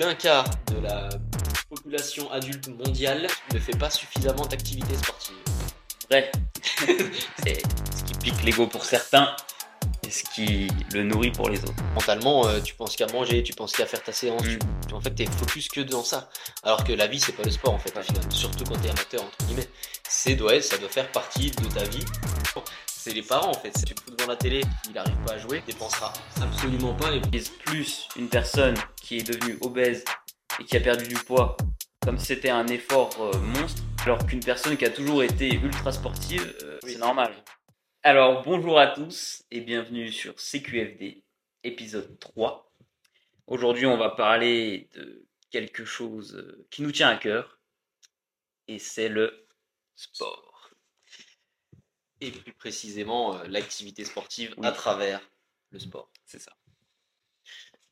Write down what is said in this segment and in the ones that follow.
d'un quart de la population adulte mondiale ne fait pas suffisamment d'activités sportives. Vrai. C'est ce qui pique l'ego pour certains et ce qui le nourrit pour les autres. Mentalement, euh, tu penses qu'à manger, tu penses qu'à faire ta séance, Mm. tu- en fait, t'es focus que dans ça. Alors que la vie, c'est pas le sport, en fait, au final. Surtout quand t'es amateur, entre guillemets. C'est, doit, ça doit faire partie de ta vie. C'est les parents, en fait. Si tu fous devant la télé, il arrive pas à jouer, dépensera absolument pas. Et Vise plus une personne qui est devenue obèse et qui a perdu du poids comme c'était un effort euh, monstre, alors qu'une personne qui a toujours été ultra sportive, euh, Oui. c'est normal. Alors bonjour à tous et bienvenue sur CQFD, épisode 3. Aujourd'hui on va parler de quelque chose euh, qui nous tient à cœur et c'est le sport. Et plus précisément, euh, l'activité sportive Oui. à travers le sport. C'est ça.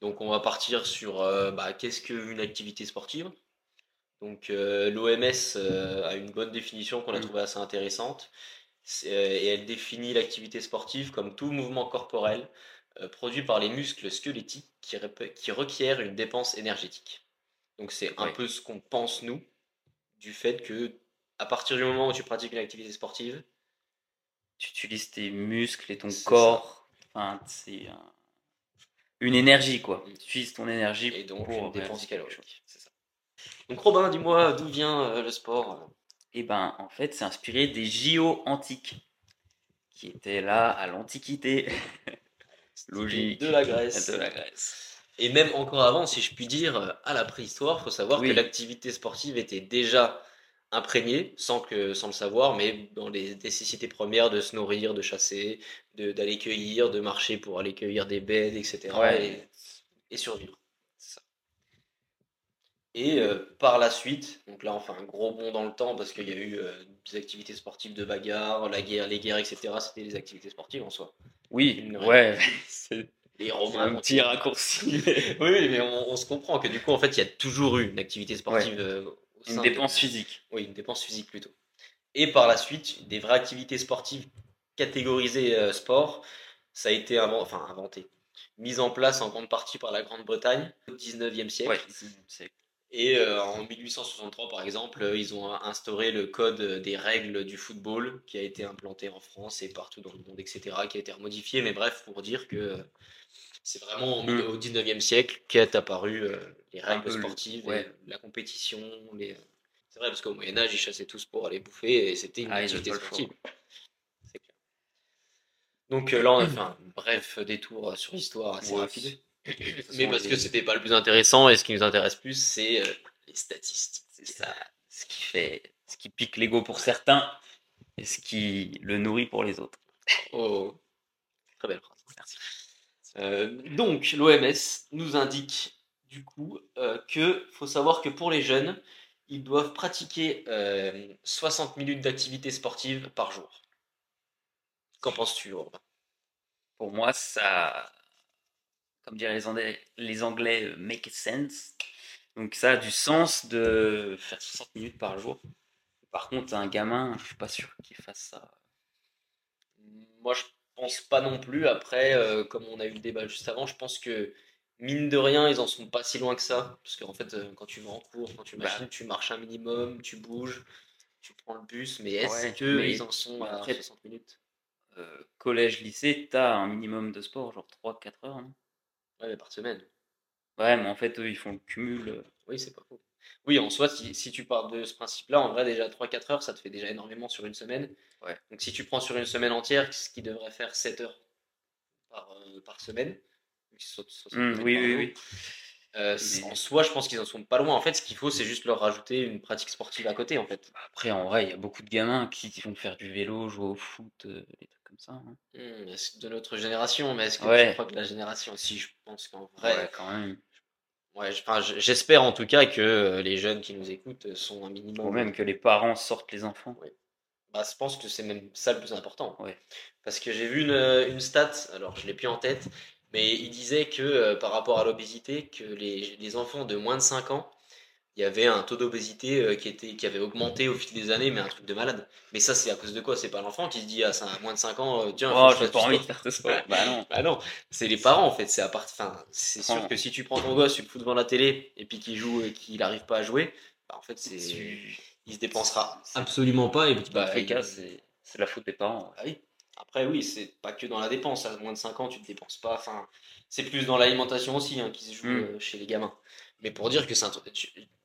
Donc on va partir sur euh, bah, qu'est-ce qu'une activité sportive? Donc l'OMS a une bonne définition qu'on a Mm. trouvée assez intéressante. Euh, et elle définit l'activité sportive comme tout mouvement corporel euh, produit par les muscles squelettiques qui, qui requiert une dépense énergétique. Donc c'est un peu ce qu'on pense nous du fait que à partir du moment où tu pratiques une activité sportive, Tu utilises tes muscles et ton corps. Enfin, c'est un- une énergie quoi. Mm. Tu utilises ton énergie et donc pour une dépense calorique. C'est ça. Donc Robin, dis-moi d'où vient euh, le sport Et ben, en fait, c'est inspiré des JO antiques, qui étaient là à l'Antiquité. Logique. De la Grèce. De la Grèce. Et même encore avant, si je puis dire, à la préhistoire, il faut savoir Oui. que l'activité sportive était déjà imprégnée, sans, que, sans le savoir, mais dans les nécessités premières de se nourrir, de chasser, de- d'aller cueillir, de marcher pour aller cueillir des bêtes, etc. Ouais. Et, et survivre. Ça. Et euh, par la suite, donc là on fait un gros bond dans le temps parce qu'il y a eu euh, des activités sportives de bagarre, la guerre, les guerres, etc. C'était des activités sportives en soi. Oui, ouais. c'est un petit raccourci. oui, mais on, on se comprend que du coup, en fait, il y a toujours eu une activité sportive euh, Une dépense physique. Oui, une dépense physique plutôt. Et par la suite, des vraies activités sportives catégorisées euh, sport, ça a été enfin, inventé, mis en place en grande partie par la Grande-Bretagne au 19e siècle. Ouais, Et euh, en 1863, par exemple, euh, ils ont instauré le code des règles du football qui a été implanté en France et partout dans le monde, etc., qui a été remodifié. Mais bref, pour dire que c'est vraiment au, Mm. au 19e siècle qu'est apparu euh, les règles le- sportives, ouais. la compétition. Les... C'est vrai, parce qu'au Moyen-Âge, ils chassaient tous pour aller bouffer et c'était une Ah, activité sportive. Clair. Donc euh, là, on a fait un bref détour sur l'histoire assez Ouais, rapide. Mais parce que c'était pas le plus intéressant et ce qui nous intéresse plus, c'est euh, les statistiques. C'est ça. Ce qui fait, ce qui pique l'ego pour certains et ce qui le nourrit pour les autres. Oh, très belle phrase. Merci. Euh, donc, l'OMS nous indique du coup euh, faut savoir que pour les jeunes, ils doivent pratiquer euh, 60 minutes d'activité sportive par jour. Qu'en penses-tu, Pour moi, ça, comme diraient les Anglais, les Anglais euh, make sense. Donc ça a du sens de faire 60 minutes par jour. Par contre, un gamin, je suis pas sûr qu'il fasse ça. Moi, je pense pas non plus. Après, euh, comme on a eu le débat juste avant, je pense que mine de rien, ils en sont pas si loin que ça. Parce qu'en fait, euh, quand tu vas en cours, quand tu Bah. machines, tu marches un minimum, tu bouges, tu prends le bus. Mais est-ce Ouais, que mais- ils en sont à après- 60 minutes? Euh, collège, lycée, t'as un minimum de sport, genre 3-4 heures. non? Ouais, mais par semaine. ouais, mais en fait, eux, ils font le cumul. euh, Oui, c'est pas faux. Oui, en soi, si, si tu pars de ce principe-là, en vrai, déjà 3-4 heures, ça te fait déjà énormément sur une semaine. Ouais. Donc, si tu prends sur une semaine entière, ce qui devrait faire 7 heures par, euh, par semaine, 60 hum, minutes oui, oui, oui. euh, Mais- en soi, je pense qu'ils en sont pas loin. En fait, ce qu'il faut, c'est juste leur rajouter une pratique sportive à côté, en fait. Après, en vrai, il y a beaucoup de gamins qui vont faire du vélo, jouer au foot, euh, des trucs comme ça. hein. Est-ce que de notre génération, mais est-ce que Ouais. tu crois que la génération Si, je pense qu'en vrai, Ouais, quand même. ouais, je- je- j'espère en tout cas que euh, les jeunes qui nous écoutent sont un minimum. Ou même que les parents sortent les enfants. Bah, je pense que c'est même ça le plus important. Ouais. Parce que j'ai vu une, une stat, alors je l'ai plus en tête, mais il disait que euh, par rapport à l'obésité, que les, les enfants de moins de 5 ans, il y avait un taux d'obésité euh, qui, était, qui avait augmenté au fil des années, mais un truc de malade. Mais ça, c'est à cause de quoi? C'est pas l'enfant qui se dit à, cin- à moins de 5 ans, euh, tiens, Oh, j'ai pas envie de faire ce sport. bah non. Bah non, c'est les parents en fait. C'est à part... enfin, c'est sûr que si tu prends ton gosse, tu le fous devant la télé et puis qu'il joue et qu'il n'arrive pas à jouer, bah, en fait, c'est il se dépensera absolument pas. Et bah, c'est c'est la faute des parents. Ah oui. Après, oui, c'est pas que dans la dépense. À moins de 5 ans, tu te dépenses pas. Enfin, c'est plus dans l'alimentation aussi hein, qui se joue Mm. euh, chez les gamins. Mais pour dire que c'est un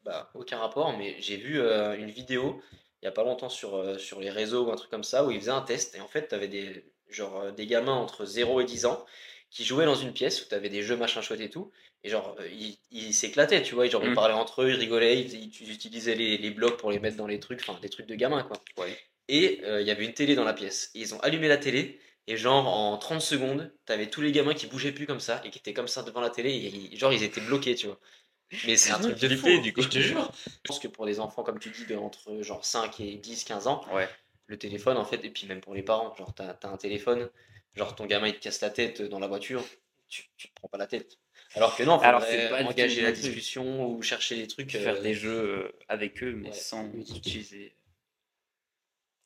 Bah, aucun rapport, mais j'ai vu euh, une vidéo il y a pas longtemps sur, euh, sur les réseaux ou un truc comme ça où ils faisaient un test. Et en fait, tu avais des, genre, des gamins entre 0 et 10 ans qui jouaient dans une pièce où tu avais des jeux machin chouette et tout. Et genre, ils ils s'éclataient, tu vois. Genre, ils Mm. parlaient entre eux, ils rigolaient, ils, ils utilisaient les, les blocs pour les mettre dans les trucs, enfin, des trucs de gamins, quoi. Ouais. Et euh, il y avait une télé dans la pièce. Et ils ont allumé la télé. Et genre, en 30 secondes, t'avais tous les gamins qui bougeaient plus comme ça et qui étaient comme ça devant la télé. Et genre, ils étaient bloqués, tu vois. Mais c'est un truc de fou, du coup. je te jure. Je pense que pour des enfants, comme tu dis, de entre genre 5 et 10, 15 ans, Ouais. le téléphone, en fait, et puis même pour les parents, genre, t'as as un téléphone, genre, ton gamin, il te casse la tête dans la voiture, tu, tu te prends pas la tête. Alors que non, Alors, faudrait pas engager la discussion ou chercher les trucs. Faire euh, des jeux euh, avec eux, mais ouais. sans utiliser.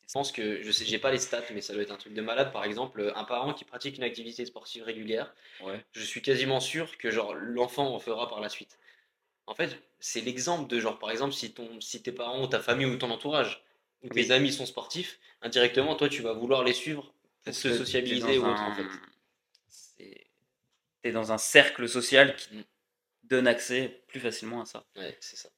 Je pense que, je sais, j'ai pas les stats, mais ça doit être un truc de malade. Par exemple, un parent qui pratique une activité sportive régulière, Ouais. je suis quasiment sûr que genre l'enfant en fera par la suite. En fait, c'est l'exemple de genre, par exemple, si, ton, si tes parents ou ta famille ou ton entourage ou tes Oui. amis sont sportifs, indirectement, toi, tu vas vouloir les suivre pour se sociabiliser ou autre, un- en fait. T'es dans un cercle social qui Mm. donne accès plus facilement à ça. Ouais, c'est ça.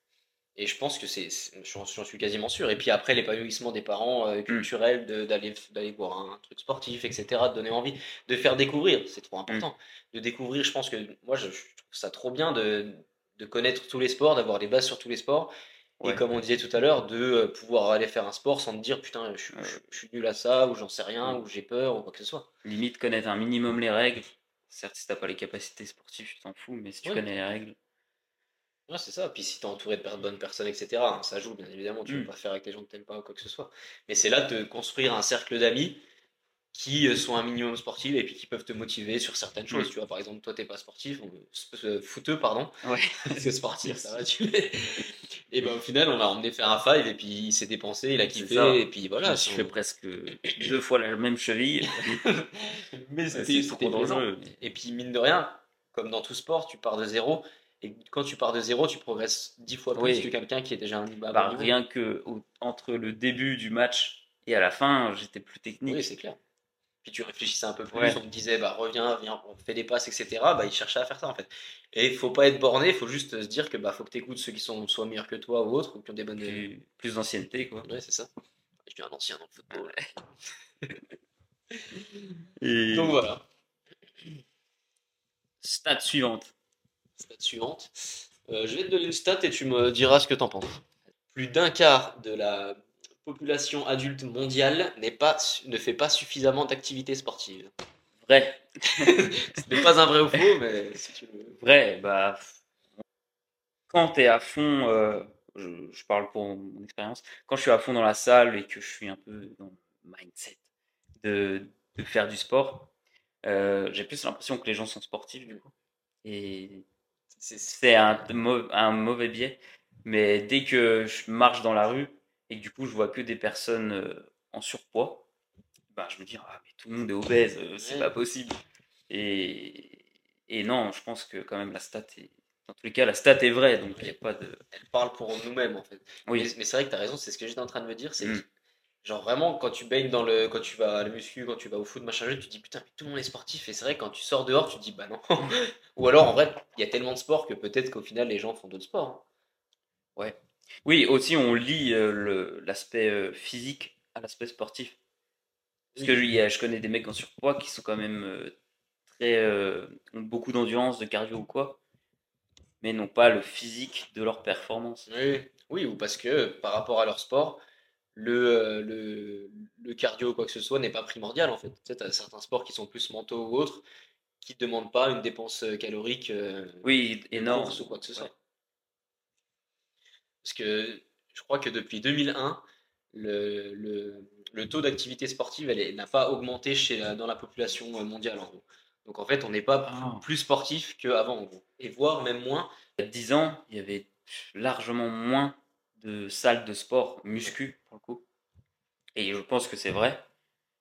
Et je pense que c'est, j'en suis quasiment sûr. Et puis après, l'épanouissement des parents euh, culturel, de- d'aller d'aller voir un truc sportif, etc., de donner envie, de faire découvrir, c'est trop important. De découvrir, je pense que moi, je, je trouve ça trop bien de, de connaître tous les sports, d'avoir des bases sur tous les sports. Ouais. Et comme on disait tout à l'heure, de euh, pouvoir aller faire un sport sans te dire putain, je, suis- Ouais. je- je suis nul à ça, ou j'en sais rien, Mm. ou j'ai peur, ou quoi que ce soit. Limite, connaître un minimum les règles. Certes, si t'as pas les capacités sportives, tu t'en fous, mais si tu connais les règles, Ouais, c'est ça. Puis si t'es entouré de bonnes personnes, etc., hein, ça joue, bien évidemment. Tu Mm. peux pas faire avec les gens que t'aimes pas ou quoi que ce soit. Mais c'est là de construire un cercle d'amis qui euh, sont un minimum sportifs et puis qui peuvent te motiver sur certaines choses. Mm. Tu vois, par exemple, toi, t'es pas sportif, ou euh, footeux, pardon. Ouais. Parce que sportif, ça va, tu. Et ben au final, on l'a emmené faire un five et puis il s'est dépensé, il a kiffé, et puis voilà. je fais presque deux fois la même cheville. Mais c'était trop dangereux. Et puis, mine de rien, comme dans tout sport, tu pars de zéro. Et quand tu pars de zéro, tu progresses dix fois plus Oui. que quelqu'un qui est déjà un Bah, niveau. rien que au- entre le début du match et à la fin, j'étais plus technique. Oui, c'est clair. Puis tu réfléchissais un peu plus, Ouais. on te disait, bah reviens, viens, on fait des passes, etc. Bah, il cherchait à faire ça en fait. Et il faut pas être borné, il faut juste se dire que bah faut que tu écoutes ceux qui sont soit meilleurs que toi ou autres, ou qui ont des bonnes. plus, plus d'ancienneté, quoi. Ouais, c'est ça. Je suis un ancien dans le football. Et Donc voilà. stat suivante. Stat suivante. Euh, je vais te donner une stat et tu me diras ce que t'en penses. Plus d'un quart de la population adulte mondiale pas, ne fait pas suffisamment d'activités sportives. Vrai. Ce n'est pas un vrai ou faux, mais si tu veux. Vrai, bah. Quand tu es à fond, euh, je, je parle pour mon expérience, quand je suis à fond dans la salle et que je suis un peu dans le mindset de, de faire du sport, euh, j'ai plus l'impression que les gens sont sportifs du coup. Et C'est- un, mau- un mauvais biais. Mais dès que je marche dans la rue et que du coup je vois que des personnes euh, en surpoids, bah, je me dis, ah, mais tout le monde est obèse, euh, c'est pas possible. Et, et non, je pense que quand même la stat est. Dans tous les cas, la stat est vraie, donc il n'y a pas de. Elle parle pour nous-mêmes en fait. Oui, Mais, mais c'est vrai que tu as raison, c'est ce que j'étais en train de me dire. C'est Mm. Genre vraiment, quand tu baignes dans le. Quand tu vas à la muscu, quand tu vas au foot, machin, tu te dis putain, mais tout le monde est sportif. Et c'est vrai, quand tu sors dehors, tu te dis bah non. Ou alors en vrai, il y a tellement de sports que peut-être qu'au final, les gens font d'autres sports. hein. oui aussi on lie euh, l'aspect euh, physique à l'aspect sportif. Parce que Oui. je connais des mecs en surpoids qui sont quand même euh, très. euh, ont beaucoup d'endurance, de cardio ou quoi, mais n'ont pas le physique de leur performance. Oui. oui, ou parce que par rapport à leur sport, le, euh, le, le cardio ou quoi que ce soit n'est pas primordial en fait. Tu sais, as certains sports qui sont plus mentaux ou autres qui ne demandent pas une dépense euh, calorique euh, Oui, énorme. ou quoi que ce soit. Ouais. Parce que je crois que depuis 2001, le, le, le taux d'activité sportive elle n'a pas augmenté chez, dans la population mondiale en gros. Donc en fait, on n'est pas Ah. plus sportif qu'avant en gros. Et voire même moins. Il y a 10 ans, il y avait largement moins de salles de sport muscu pour le coup. Et je pense que c'est vrai.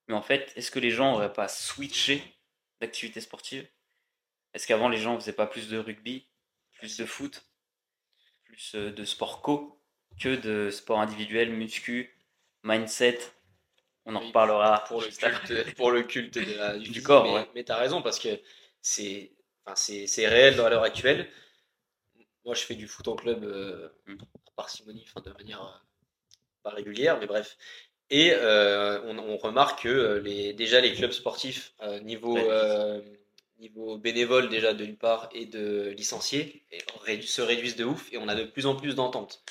Mais en fait, est-ce que les gens n'auraient pas switché d'activité sportive? Est-ce qu'avant les gens faisaient pas plus de rugby, plus de foot, plus euh, de sport co que de sport individuel, muscu, mindset? On en Oui, reparlera pour le culte, pour le culte de la- du, corps, Mais, ouais. mais tu as raison parce que c'est enfin, réel dans- l'heure actuelle. Moi, je fais du foot en club euh, Mm. à parcimonie, enfin, de manière euh, pas régulière, mais bref. Et euh, on, on remarque que euh, les, déjà les clubs sportifs, niveau, niveau bénévole déjà d'une part et de licenciés, et rédu- se réduisent de ouf et on a de plus en plus d'ententes.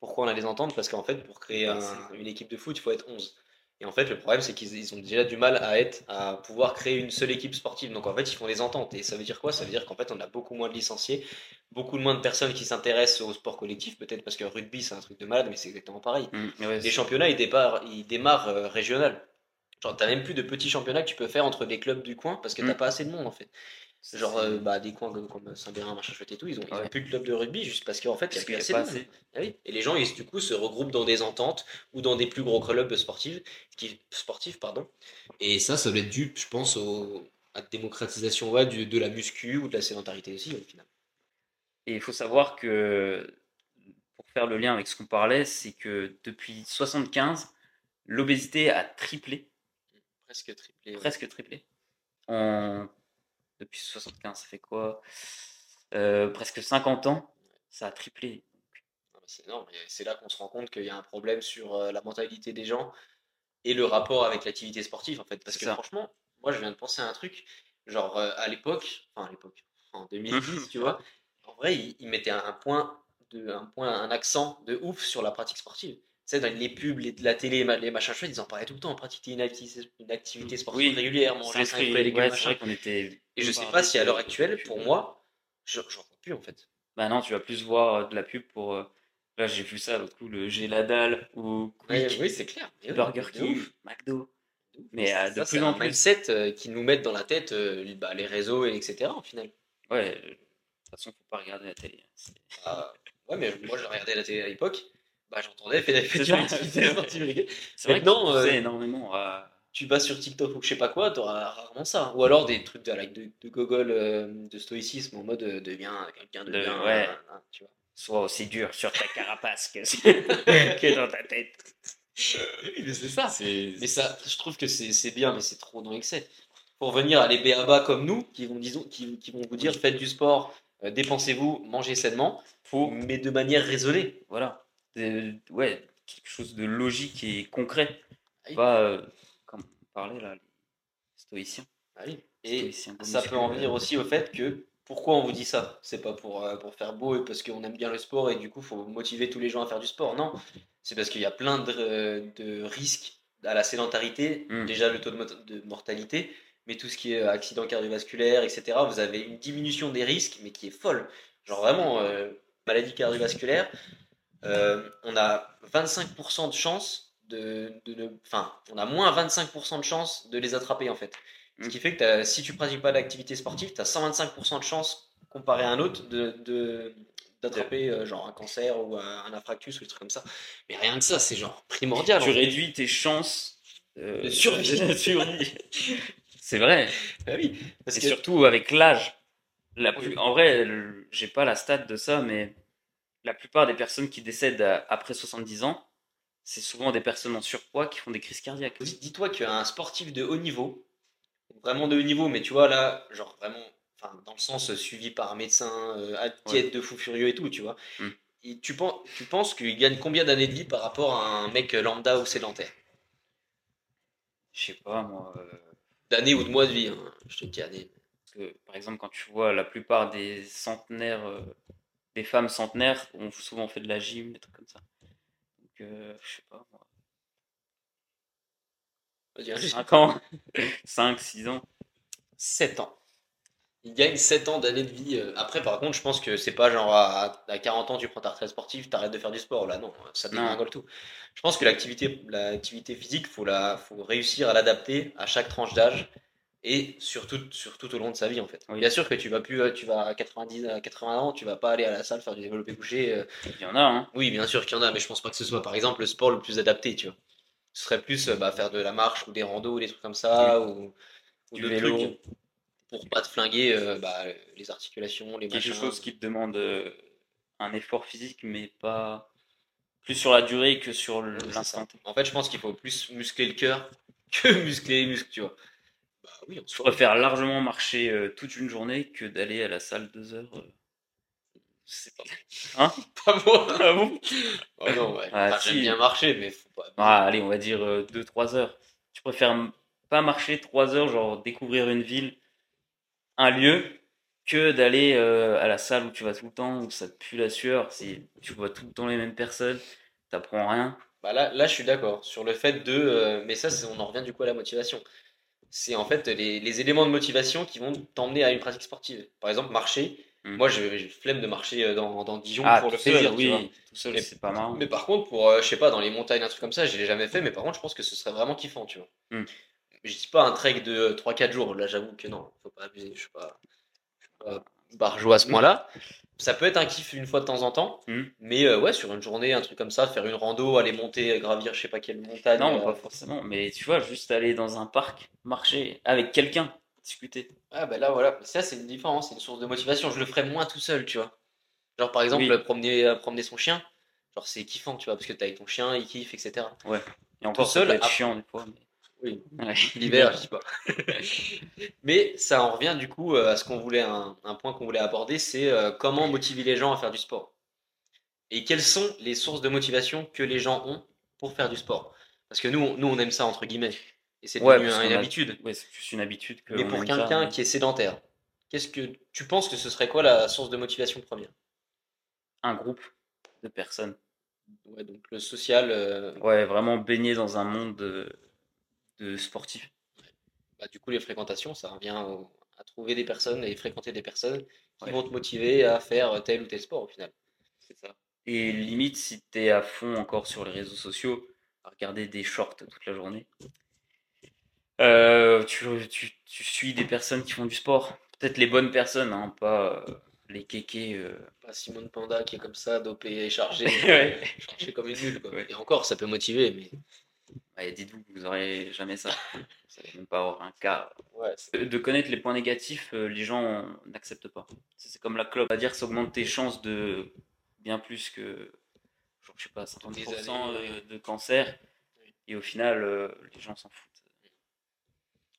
Pourquoi on a des ententes? Parce qu'en fait, pour créer Bah, un- une équipe de foot, il faut être 11. Et en fait, le problème, c'est qu'ils ils ont déjà du mal à être, à pouvoir créer une seule équipe sportive. Donc en fait, ils font des ententes. Et ça veut dire quoi? Ça veut dire qu'en fait, on a beaucoup moins de licenciés, beaucoup moins de personnes qui s'intéressent au sport collectif. Peut-être parce que rugby, c'est un truc de malade, mais c'est exactement pareil. Mm, ouais, Les championnats, ils démarrent, ils démarrent euh, régional. Genre, t'as même plus de petits championnats que tu peux faire entre des clubs du coin parce que t'as Mm. pas assez de monde en fait. Genre, euh, bah, des coins comme, comme Saint-Bérin, machin chouette et tout, ils ont, ils ont Ouais. plus de club de rugby juste parce qu'en fait, il y a plus assez de assez. Ah oui. Et les gens, ils, du coup, se regroupent dans des ententes ou dans des plus gros clubs sportifs, qui, sportifs pardon. Et ça, ça doit être dû, je pense, au, à la démocratisation ouais, du- de la muscu ou de la sédentarité aussi, au final. Et il faut savoir que, pour faire le lien avec ce qu'on parlait, c'est que depuis 75, l'obésité a triplé, Presque triplé. presque triplé. Depuis 75, ça fait quoi? Euh, Presque 50 ans, ça a triplé. C'est énorme. C'est là qu'on se rend compte qu'il y a un problème sur euh, la mentalité des gens et le rapport avec l'activité sportive, en fait. Parce que ça. franchement, moi, je viens de penser à un truc, genre euh, à l'époque, enfin à l'époque, en 2010, tu vois, en vrai, ils, ils mettaient un point, de, un point, un accent de ouf sur la pratique sportive. Sais, dans les pubs, les, la télé, les machins chouettes, ils en parlaient tout le temps. Pratiquer une activité, une activité sportive Oui, régulière, manger 5 S'inscrire- fruits et légumes, ouais, c'est machin. vrai qu'on était. Et je sais pas si à l'heure actuelle, pour moi, je j'en vois plus en fait. Bah non, tu vas plus voir euh, de la pub pour. euh, Là, j'ai vu ça l'autre coup, le J'ai la dalle ou Ouais, oui, c'est clair. Mais Burger King. McDo. Mais, euh, de Ça, plus c'est en plus. mindset euh, qui nous mettent dans la tête euh, bah, les réseaux, et etc. En final. Ouais, euh, de toute façon, faut pas regarder la télé. c'est- Ah, ouais, mais moi, je regardais la télé à l'époque. Bah, j'entendais, fais fais C'est vrai que tu euh, énormément. à- Tu vas sur TikTok ou je sais pas quoi, t'auras rarement ça. Ou alors des trucs de, like, de, de gogol, euh, de stoïcisme en mode euh, deviens quelqu'un de, De- bien. ouais. euh, tu vois. Sois aussi dur sur ta carapace que, que dans ta tête. c'est ça. Mais ça, je trouve que c'est c'est bien, mais c'est trop dans l'excès. Pour venir à les béabas comme nous, qui vont, disons, qui, qui vont vous dire faites du sport, euh, dépensez-vous, mangez sainement, faut. mais de manière raisonnée. Voilà. De- ouais, quelque chose de logique et concret. Ah oui. Pas euh, comme on parlait là, les stoïciens. Ah. Et Stoïciens ça peut en venir aussi au fait que pourquoi on vous dit ça? C'est pas pour, euh, pour faire beau et parce qu'on aime bien le sport et du coup faut motiver tous les gens à faire du sport. Non, c'est parce qu'il y a plein de, euh, de risques à la sédentarité. Mm. Déjà le taux de, mortalité, mais tout ce qui est euh, accident cardiovasculaire, etc. Vous avez une diminution des risques, mais qui est folle. Genre vraiment, euh, maladie cardiovasculaire, euh, on a 25% de chance de, de. Enfin, on a moins 25% de chance de les attraper en fait. Ce qui fait que si tu pratiques pas d'activité sportive, tu as 125% de chance comparé à un autre de, d'attraper euh, genre un cancer ou un, un infarctus ou des trucs comme ça. Mais rien que ça, c'est genre primordial. Tu réduis tes chances euh, De survie. C'est vrai. Bah oui, parce Et que surtout avec l'âge. La plus... En vrai, j'ai pas la stat de ça, mais la plupart des personnes qui décèdent à- après 70 ans, c'est souvent des personnes en surpoids qui font des crises cardiaques. Dis- Dis-toi qu'un sportif de haut niveau, vraiment de haut niveau, mais tu vois là, genre vraiment, enfin, dans le sens euh, suivi par un médecin, euh, de fou furieux et tout, tu vois. Mm. Et tu, penses, tu penses qu'il gagne combien d'années de vie par rapport à un mec lambda ou sédentaire? Je sais pas, moi. euh, D'années ou de mois de vie, hein, je te dis années. parce que, par exemple, quand tu vois la plupart des centenaires, euh, des femmes centenaires ont souvent fait de la gym, des trucs comme ça. Donc, euh, je sais pas, moi. Vas-y, hein. 5 ans 5, 6 ans 7 ans. Il gagne 7 ans d'années de vie. euh. Après, par contre, je pense que c'est pas genre à, à 40 ans, tu prends ta retraite sportive, t'arrêtes de faire du sport. Là, non, ça Non. dégringole tout. Je pense que l'activité, l'activité physique, faut la, faut réussir à l'adapter à chaque tranche d'âge et surtout, surtout au long de sa vie en fait. Oui. Bien sûr que tu vas plus, euh, tu vas à 90, à 80 ans, tu vas pas aller à la salle faire du développé couché. euh, Il y en a, hein. Oui, bien sûr qu'il y en a, mais je pense pas que ce soit par exemple le sport le plus adapté, tu vois. Ce serait plus euh, bah, faire de la marche ou des randos ou des trucs comme ça, ou, ou Du vélo. trucs pour pas te flinguer euh, bah, les articulations, les quelque machins. chose qui te demande euh, un effort physique, mais pas plus sur la durée que sur l'instant. En fait, je pense qu'il faut plus muscler le cœur que muscler les muscles, tu vois. Oui, soi. préfère largement marcher euh, toute une journée que d'aller à la salle deux heures. euh. C'est pas Hein? Pas moi. Ah bon? Oh non, ouais. Ah, Enfin, si. J'aime bien marcher, mais faut pas. Ah, allez, on va dire 2-3 heures. Tu préfères m- pas marcher 3 heures, genre découvrir une ville, un lieu, que d'aller euh, à la salle où tu vas tout le temps, où ça te pue la sueur, c'est- tu vois tout le temps les mêmes personnes, t'apprends rien? Bah là, là, je suis d'accord sur le fait de. euh, mais ça, c'est- on en revient du coup à la motivation. C'est en fait les, les éléments de motivation qui vont t'emmener à une pratique sportive. Par exemple, marcher. Mm. Moi, j'ai flemme de marcher euh, dans, dans Dijon Ah, pour le seul, plaisir, oui, tout seul, Mais- c'est pas marrant. Mais par contre, pour, euh, je sais pas, dans les montagnes, un truc comme ça, je l'ai jamais fait, mais par contre, je pense que ce serait vraiment kiffant, tu vois. Hmm. Je dis pas un trek de 3-4 jours, là, j'avoue que non, faut pas abuser, je suis pas, je suis pas barjot à ce point-là. Ça peut être un kiff une fois de temps en temps, Hmm. mais euh, ouais, sur une journée, un truc comme ça, faire une rando, aller monter, gravir, je sais pas quelle montagne. Non, euh, pas forcément, mais tu vois, juste aller dans un parc, marcher avec quelqu'un, discuter. Ah, bah là, voilà, ça, c'est une différence, c'est une source de motivation. Je le ferais moins tout seul, tu vois. Genre, par exemple, Oui. promener, promener son chien, genre, c'est kiffant, tu vois, parce que t'es avec ton chien, il kiffe, etc. Et encore, Tout ça seul, peut être à- chiant des fois. mais- Oui. Ouais. L'hiver, je sais pas. Mais ça en revient du coup euh, à ce qu'on voulait, un, un point qu'on voulait aborder, c'est euh, comment motiver les gens à faire du sport. Et quelles sont les sources de motivation que les gens ont pour faire du sport? Parce que nous, on, nous, on aime ça entre guillemets, et c'est Ouais, devenu une a- habitude. Ouais, c'est juste une habitude que. Mais pour quelqu'un mais- qui est sédentaire, qu'est-ce que tu penses que ce serait quoi la source de motivation première? Un groupe de personnes. Ouais, donc le social, euh, Ouais, vraiment baigné dans un monde de, de sportifs. bah, du coup les fréquentations, ça revient au- à trouver des personnes et fréquenter des personnes qui Ouais. vont te motiver à faire tel ou tel sport au final. C'est ça. Et limite, si t'es à fond encore sur les réseaux sociaux, à regarder des shorts toute la journée, euh, tu, tu, tu suis des personnes qui font du sport. Peut-être les bonnes personnes, hein, pas euh, les kékés. euh. Pas Simone Panda qui est comme ça, dopé et chargé, Ouais. chargé comme une nulle. Quoi. Ouais. Et encore, ça peut motiver, mais Ouais, Dites-vous que vous aurez jamais ça. Vous allez même pas avoir un cas. ouais, c'est- De connaître les points négatifs, euh, les gens n'acceptent pas. C'est comme la clope. On va dire que ça augmente tes chances de bien plus que, genre, je sais pas, 50% Des années, euh, de cancer. Oui. Et au final, euh, les gens s'en foutent.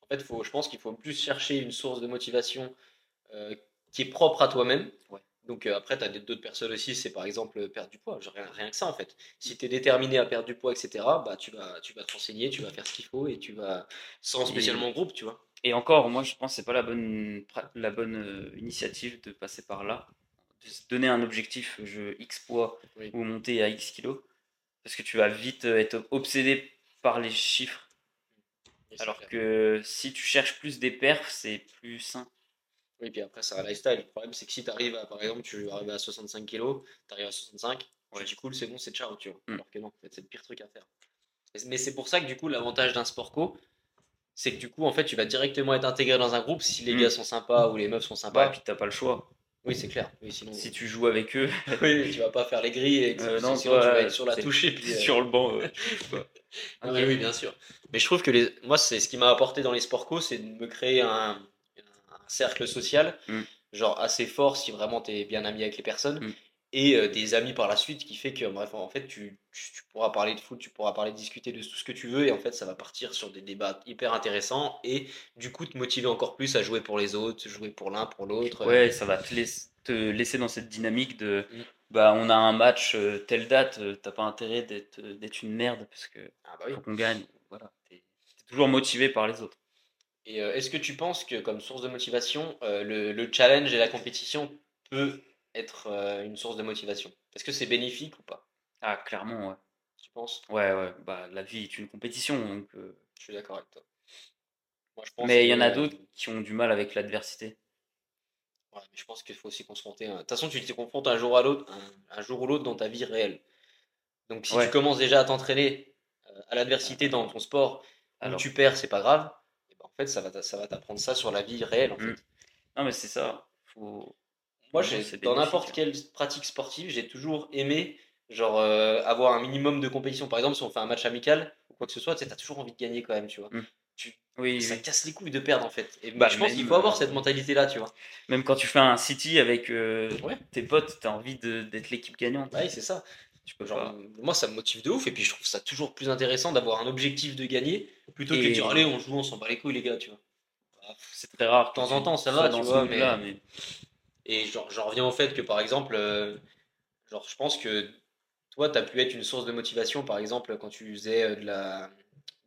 en fait, faut, je pense qu'il faut plus chercher une source de motivation euh, qui est propre à toi-même. Ouais. Donc euh, après, tu as d'autres personnes aussi, c'est par exemple perdre du poids. Genre, rien, rien que ça en fait. Si tu es déterminé à perdre du poids, etc., bah, tu vas tu vas te renseigner, tu vas faire ce qu'il faut et tu vas, sans Et- spécialement groupe, tu vois. Et encore, moi, je pense que c'est pas la bonne, pra- la bonne euh, initiative de passer par là. De se donner un objectif, je X poids Oui. ou monter à X kilos. Parce que tu vas vite euh, être obsédé par les chiffres. Alors clair. que si tu cherches plus des perfs, c'est plus sain. Oui, puis après, c'est un lifestyle. Le problème, c'est que si tu arrives à, par exemple, tu arrives à 65 kg, tu arrives à 65, Ouais. tu dis cool, c'est bon, c'est ciao, tu vois. Mm. Alors que non, en fait, c'est le pire truc à faire. Mais c'est pour ça que du coup, l'avantage d'un sport co, c'est que du coup, en fait, tu vas directement être intégré dans un groupe si les Mm. gars sont sympas ou les meufs sont sympas. et puis t'as pas le choix. Oui, c'est clair. Oui, sinon, Si tu joues avec eux, oui, tu vas pas faire les grilles et Euh, non, sinon, tu vas être sur la touche et puis. euh, sur le banc. euh, oui, oui, bien sûr. Mais je trouve que les... moi, c'est ce qui m'a apporté dans les sports co, c'est de me créer un cercle social, Mm. genre assez fort si vraiment tu es bien ami avec les personnes, Mm. et euh, des amis par la suite qui fait que, bref, en fait, tu, tu, tu pourras parler de foot, tu pourras parler, discuter de tout ce que tu veux, et en fait, ça va partir sur des débats hyper intéressants, et du coup, te motiver encore plus à jouer pour les autres, jouer pour l'un, pour l'autre. Ouais, ça va te, laiss- te laisser dans cette dynamique de Mm. bah on a un match euh, telle date, euh, t'as pas intérêt d'être d'être une merde parce que Ah bah oui. faut qu'on gagne. Voilà, t'es toujours motivé par les autres. Et euh, est-ce que tu penses que comme source de motivation, euh, le, le challenge et la compétition peut être euh, une source de motivation? Est-ce que c'est bénéfique ou pas? Ah clairement ouais. Tu penses? Ouais ouais, bah la vie est une compétition donc. Je suis d'accord avec toi. Moi, je pense Mais il y en a d'autres qui ont du mal avec l'adversité. Ouais, mais je pense qu'il faut aussi confronter. De toute façon, tu te confrontes un jour à l'autre, un, un jour ou l'autre dans ta vie réelle. Donc, si Ouais. tu commences déjà à t'entraîner à l'adversité dans ton sport, où tu perds, c'est pas grave. Fait, ça va, ça va t'apprendre ça sur la vie réelle. En fait. Mm. Non, mais c'est ça. Faut... Moi, j'ai- dans n'importe hein. quelle pratique sportive, j'ai toujours aimé genre euh, avoir un minimum de compétition. Par exemple, si on fait un match amical ou quoi que ce soit, tu t'as toujours envie de gagner quand même, tu vois. Mm. Tu, Oui, ça oui. casse les couilles de perdre en fait. Et Bah, je pense qu'il faut avoir euh, cette mentalité-là, tu vois. Même quand tu fais un City avec euh, Ouais. tes potes, t'as envie de- d'être l'équipe gagnante. Ouais, c'est ça. Tu peux Genre, pas. moi, ça me motive de ouf et puis je trouve ça toujours plus intéressant d'avoir un objectif de gagner plutôt que de dire allez, on joue, on s'en bat les couilles, les gars, tu vois. Bah, C'est très rare. de temps en temps, ça va, dans tu vois, mais... Et genre, j'en reviens au fait que par exemple, euh, genre, je pense que toi, tu as pu être une source de motivation, par exemple, quand tu faisais euh, de la,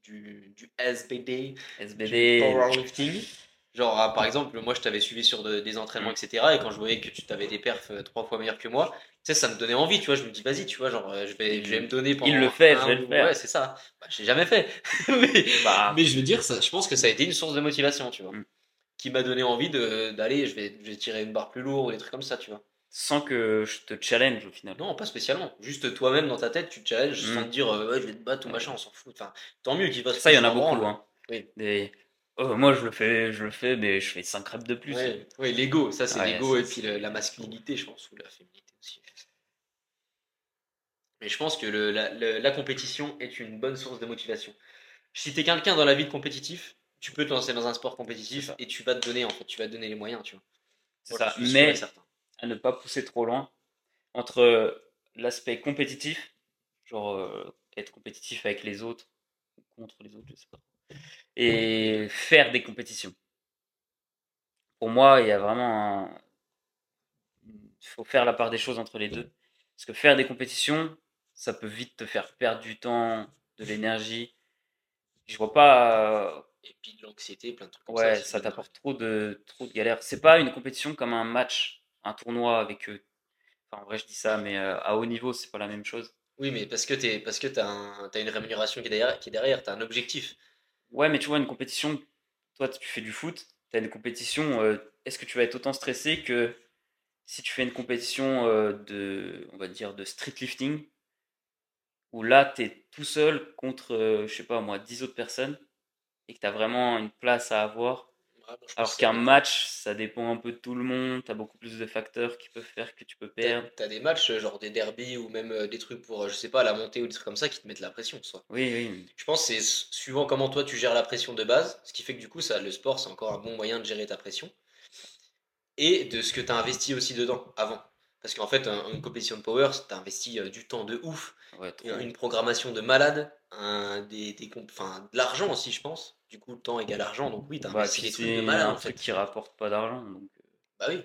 du, du SBD, du powerlifting. Genre, ah, par exemple, moi, je t'avais suivi sur de- des entraînements, etc. Et quand je voyais que tu t'avais des perfs euh, trois fois meilleurs que moi, sais, ça me donnait envie, tu vois. Je me dis, vas-y, tu vois, genre, euh, je vais, je vais me donner pendant. le fait, un je vais le faire. Ouais, c'est ça. Bah, j'ai jamais fait. mais, Bah, mais je veux dire, ça, je pense que ça a été une source de motivation, tu vois. Mm. Qui m'a donné envie d'aller, je vais, je vais tirer une barre plus lourde ou des trucs comme ça, tu vois. sans que je te challenge au final. Non, pas spécialement. Juste toi-même dans ta tête, tu te challenges Mm. sans te dire, euh, ouais, je vais te battre ou machin, on s'en fout. Enfin, tant mieux qu'il fasse Ça, il y en a beaucoup. branle. Hein. Oui. Des... Oh, moi, je le fais, je le fais, mais je fais 5 reps de plus. Ouais, l'ego, ça c'est Ouais, l'ego et puis la masculinité, je pense, ou la féminité. Mais je pense que le- la, le- la compétition est une bonne source de motivation. Si t'es quelqu'un dans la vie de compétitif, tu peux te lancer dans un sport compétitif et tu vas te donner, en fait, tu vas te donner les moyens, tu vois. C'est ça. Mais à ne pas pousser trop loin entre l'aspect compétitif, genre euh, être compétitif avec les autres, contre les autres, je sais pas, et faire des compétitions. Pour moi, il y a vraiment un... Il faut faire la part des choses entre les deux. Parce que faire des compétitions, ça peut vite te faire perdre du temps, de l'énergie. Je vois pas euh, Et puis de l'anxiété, plein de trucs comme Ouais, ça. ça t'apporte trop de, trop de galères. C'est pas une compétition comme un match, un tournoi avec eux. Enfin, en vrai, je dis ça, mais euh, à haut niveau, c'est pas la même chose. Oui, mais parce que t'es, parce que t'as un, t'as une rémunération qui est derrière, qui est derrière, t'as un objectif. Ouais, mais tu vois, une compétition, toi, tu fais du foot, tu as une compétition, euh, est-ce que tu vas être autant stressé que si tu fais une compétition euh, de, on va dire, de street lifting, où là, tu es tout seul contre, euh, je sais pas moi, 10 autres personnes, et que tu as vraiment une place à avoir. Ouais, bon, je pense Alors qu'un match, ça dépend un peu de tout le monde, tu as beaucoup plus de facteurs qui peuvent faire que tu peux perdre. t'as des matchs, genre des derbies ou même euh, des trucs pour, je sais pas, la montée ou des trucs comme ça qui te mettent la pression, soit. Oui, oui. Je pense que c'est suivant comment toi tu gères la pression de base, ce qui fait que du coup, ça, le sport, c'est encore un bon moyen de gérer ta pression. Et de ce que tu as investi aussi dedans, avant. Parce qu'en fait, un- une compétition de power, tu as investi euh, du temps de ouf, Ouais, une programmation de malade, un, des, des de l'argent aussi, je pense. Du coup, le temps égale argent, donc oui, tu as Bah, investi puis des trucs de malade un en fait. truc qui rapporte pas d'argent. Donc, euh, Bah oui,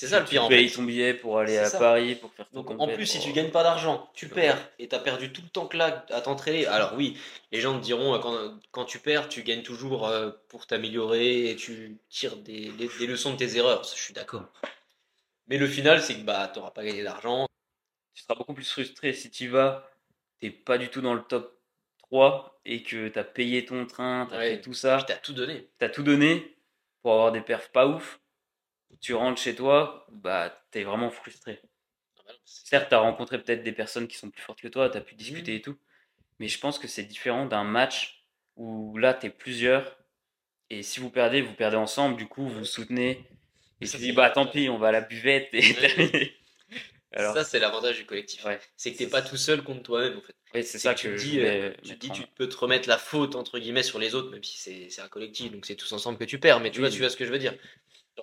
c'est ça le tu pire en payes fait. ton billet pour aller à ça. Paris pour faire ton Donc en plus, si tu gagnes pas d'argent, tu Ouais. perds et tu as perdu tout le temps que là à t'entraîner. Alors oui, les gens te diront euh, quand, quand tu perds, tu gagnes toujours euh, pour t'améliorer et tu tires des, des- des leçons de tes erreurs. Je suis d'accord. Mais le final, c'est que bah, tu n'auras pas gagné d'argent. tu seras beaucoup plus frustré si tu vas, t'es pas du tout dans le top 3 et que tu as payé ton train, tu as Ouais. fait tout ça, Tu as tout donné. tu as tout donné pour avoir des perfs pas ouf. Tu rentres chez toi, bah tu es vraiment frustré. Certes, tu as rencontré peut-être des personnes qui sont plus fortes que toi, tu as pu discuter et tout, mais je pense que c'est différent d'un match où là tu es plusieurs et si vous perdez, vous perdez ensemble, du coup vous vous soutenez et Ça, tu dis bah tant pis, on va à la buvette et Ouais. terminé. Alors, Ça, c'est l'avantage du collectif. ouais, C'est que tu pas tout seul contre toi-même en fait. c'est ça que je dis, euh, tu dis, en- tu peux te remettre la faute entre guillemets sur les autres, même si c'est c'est un collectif, donc c'est tous ensemble que tu perds. Mais tu Oui. vois, tu vois ce que je veux dire.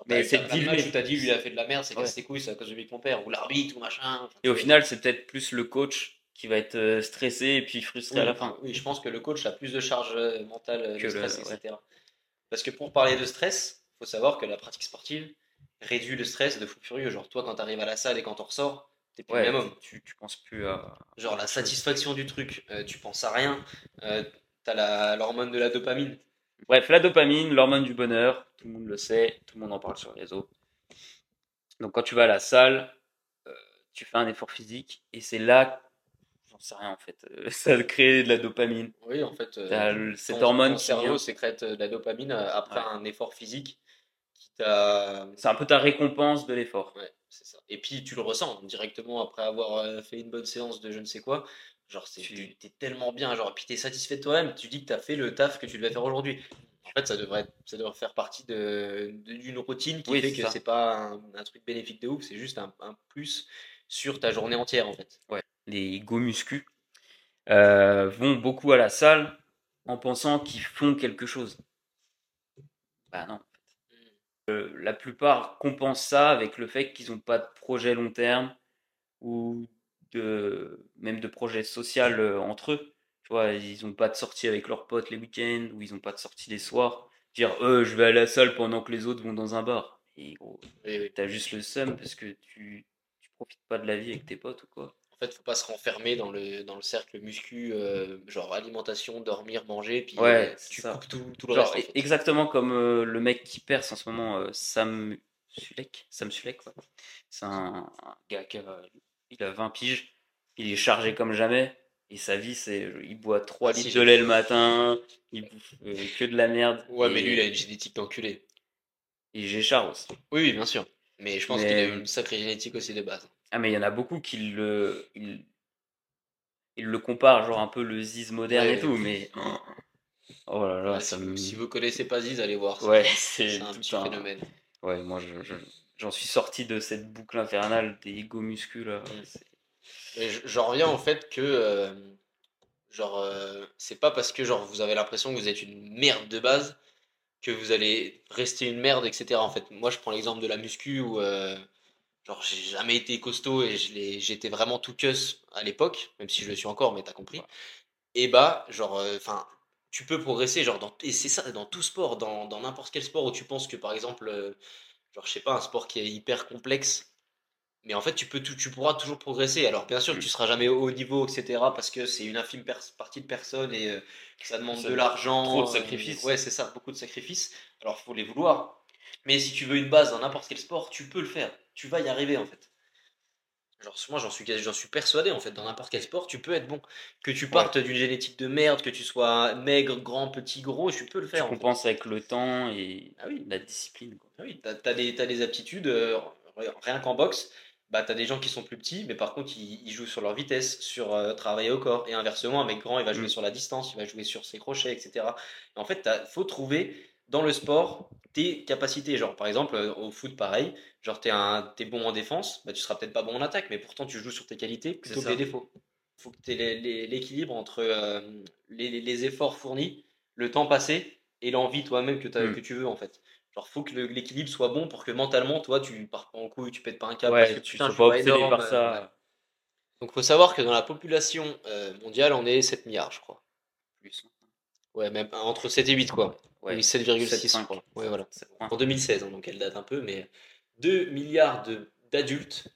Mais c'est dilué. matchs où t'as dit lui il a fait de la merde, c'est Ouais. casse tes couilles, c'est à cause de lui que mon père, ou l'arbitre ou machin. Enfin, Et au final, c'est peut-être plus le coach qui va être euh, stressé et puis frustré oui, à la fin. oui, je pense que le coach a plus de charge euh, mentale, euh, Que de le- stress, ouais. etc. Parce que pour parler de stress, faut savoir que la pratique sportive réduit le stress de fou furieux. Genre toi quand t'arrives à la salle et quand t'en ressors, t'es plus Ouais, le même homme. tu, tu penses plus à. Genre la satisfaction du truc, euh, tu penses à rien, euh, t'as l'hormone de la dopamine. Bref, la dopamine, l'hormone du bonheur, tout le monde le sait, tout le monde en parle sur les réseaux. Donc quand tu vas à la salle, euh, tu fais un effort physique et c'est là, j'en sais rien en fait, euh, ça crée de la dopamine. Oui, en fait, euh, cette ton- hormone ton cerveau sécrète euh, de la dopamine euh, après Ouais. un effort physique. C'est un peu ta récompense de l'effort. Ouais, c'est ça. Et puis tu le ressens directement après avoir fait une bonne séance de je ne sais quoi. Genre, c'est, Tu- t'es, t'es tellement bien, genre, puis t'es satisfait de toi-même. Tu dis que t'as fait le taf que tu devais faire aujourd'hui. En fait, ça devrait, ça devrait faire partie de- d'une routine qui Oui, fait c'est que ça. c'est pas un, un truc bénéfique de ouf, c'est juste un, un plus sur ta journée entière en fait. les go muscu, euh, vont beaucoup à la salle en pensant qu'ils font quelque chose. Bah non. Euh, la plupart compensent ça avec le fait qu'ils n'ont pas de projet long terme ou de, même de projet social euh, entre eux. Tu vois, ils n'ont pas de sortie avec leurs potes les week-ends ou ils n'ont pas de sortie les soirs. Dire, euh, je vais à la salle pendant que les autres vont dans un bar. Et gros, t'as juste le seum parce que tu, tu profites pas de la vie avec tes potes ou quoi. En fait, faut pas se renfermer dans le, dans le cercle muscu, euh, genre alimentation, dormir, manger, puis Ouais, euh, tu ça. coupes tout, tout le Genre, reste. en fait. exactement comme euh, le mec qui perce en ce moment, Sam Sulek. Sam Sulek, ouais. C'est un, un gars qui a, il a 20 piges, il est chargé comme jamais, et sa vie, c'est il boit 3 Ah, si, litres de lait le matin, il bouffe euh, que de la merde. Ouais, mais lui, il a une génétique d'enculé. et Géchard aussi. Oui, oui, bien sûr. Mais je pense Mais- qu'il a une sacrée génétique aussi de base. Ah, mais il y en a beaucoup qui le. Ils, ils le comparent, genre un peu le Ziz moderne Ouais, et tout, mais. Oh là là, Ouais, ça si, me. si vous connaissez pas Ziz, allez voir. Ouais, c'est c'est un tout petit un- phénomène. Ouais, moi, je, je- j'en suis sorti de cette boucle infernale des ego muscu là. C'est- Et j- J'en reviens au fait que, euh, genre, euh, c'est pas parce que genre vous avez l'impression que vous êtes une merde de base que vous allez rester une merde, etc. En fait, moi je prends l'exemple de la muscu où, euh, genre, j'ai jamais été costaud et j'étais vraiment tout cuss à l'époque, même si je le suis encore, mais t'as compris. Ouais. Et bah, genre, enfin, tu peux progresser, genre, dans, et c'est ça, dans tout sport, dans dans n'importe quel sport où tu penses que par exemple, euh, genre, je sais pas, un sport qui est hyper complexe. Mais en fait, tu, peux tout, tu pourras toujours progresser. Alors, bien sûr, Mm. tu seras jamais au haut niveau, etc. Parce que c'est une infime partie de personnes et euh, que ça demande Ça- de l'argent. trop de euh, sacrifices. ouais, c'est ça, beaucoup de sacrifices. Alors, faut les vouloir. Mais si tu veux une base dans n'importe quel sport, tu peux le faire. Tu vas y arriver, en fait. Genre, moi, j'en suis, quasi- j'en suis persuadé, en fait. Dans n'importe quel sport, tu peux être bon. Que tu partes d'une génétique de merde, que tu sois maigre, grand, petit, gros, tu peux le Tu faire. fait. compenses avec le temps et Ah oui. la discipline. quoi. Ah oui, t'as, t'as des, aptitudes, euh, rien qu'en boxe, bah t'as des gens qui sont plus petits, mais par contre ils, ils jouent sur leur vitesse, sur euh, travailler au corps, et inversement, un mec grand, il va jouer Mm. sur la distance, il va jouer sur ses crochets, etc. Et en fait, il faut trouver dans le sport tes capacités. Genre, par exemple, euh, au foot, pareil, genre t'es, un, t'es bon en défense, bah tu seras peut-être pas bon en attaque, mais pourtant tu joues sur tes qualités plutôt que les défauts. faut que tu aies l'équilibre entre euh, les, efforts fournis, le temps passé et l'envie toi-même que, t'as- Mm. que tu veux en fait. Genre, faut que l'équilibre soit bon pour que mentalement, toi, tu pars pas en couille, tu pètes pas un câble Ouais, parce que tu putain, sois pas obsédé énorme. par euh, ça. voilà. Donc, faut savoir que dans la population euh, mondiale, on est 7 milliards, je crois. Plus. Ouais, même entre 7 et 8, quoi. Ouais, Oui, 7,6, je 7,5. crois. Ouais, voilà. En 2016, hein, donc elle date un peu, mais 2 milliards de- d'adultes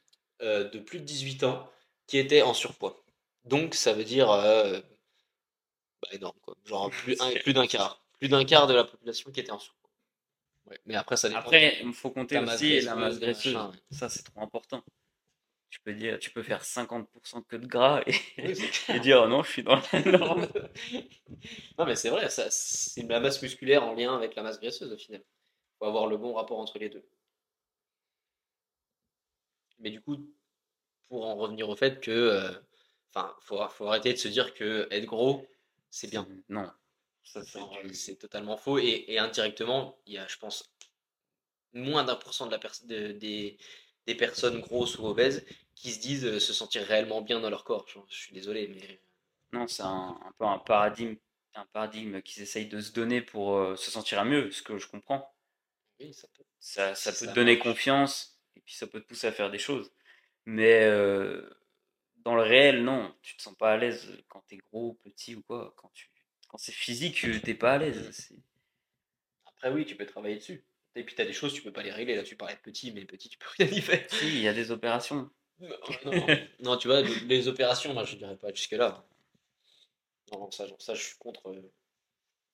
euh, de plus de 18 ans qui étaient en surpoids. Donc, ça veut dire euh, bah, énorme, quoi. Genre plus, un- plus d'un quart. Plus d'un quart de la population qui était en surpoids. Ouais, mais après, ça dépend. Après, il faut compter Ta masse aussi la masse graisseuse. Ça, c'est trop important. Tu peux dire, tu peux faire 50% que de gras et, Oui, dire oh non, je suis dans la norme. non, mais c'est vrai, ça, c'est la masse musculaire en lien avec la masse graisseuse au final. faut avoir le bon rapport entre les deux. Mais du coup, pour en revenir au fait que. euh, Enfin, faut, faut arrêter de se dire que être gros, c'est bien. Non. C'est du- totalement faux. Et, et indirectement, il y a, je pense, moins d'un pour cent de la pers- de- des, des personnes grosses ou obèses qui se disent euh, se sentir réellement bien dans leur corps. Je, je suis désolé, mais. Non, c'est un, un peu un paradigme, un paradigme qu'ils essayent de se donner pour euh, se sentir à mieux, ce que je comprends. Oui, ça peut. Ça, ça peut ça te donner marche. confiance et puis ça peut te pousser à faire des choses. Mais euh, dans le réel, non, tu te sens pas à l'aise quand t'es gros, petit ou quoi. Quand, tu, quand c'est physique, t'es pas à l'aise. Après, oui, tu peux travailler dessus. Et puis, tu as des choses, tu peux pas les régler. Là, tu parlais de petit, mais petit, tu peux rien y faire. Si, il y a des opérations. Non, non, non, tu vois, les opérations, moi, je dirais pas jusque-là. Non, non, ça, ça, je suis contre. euh,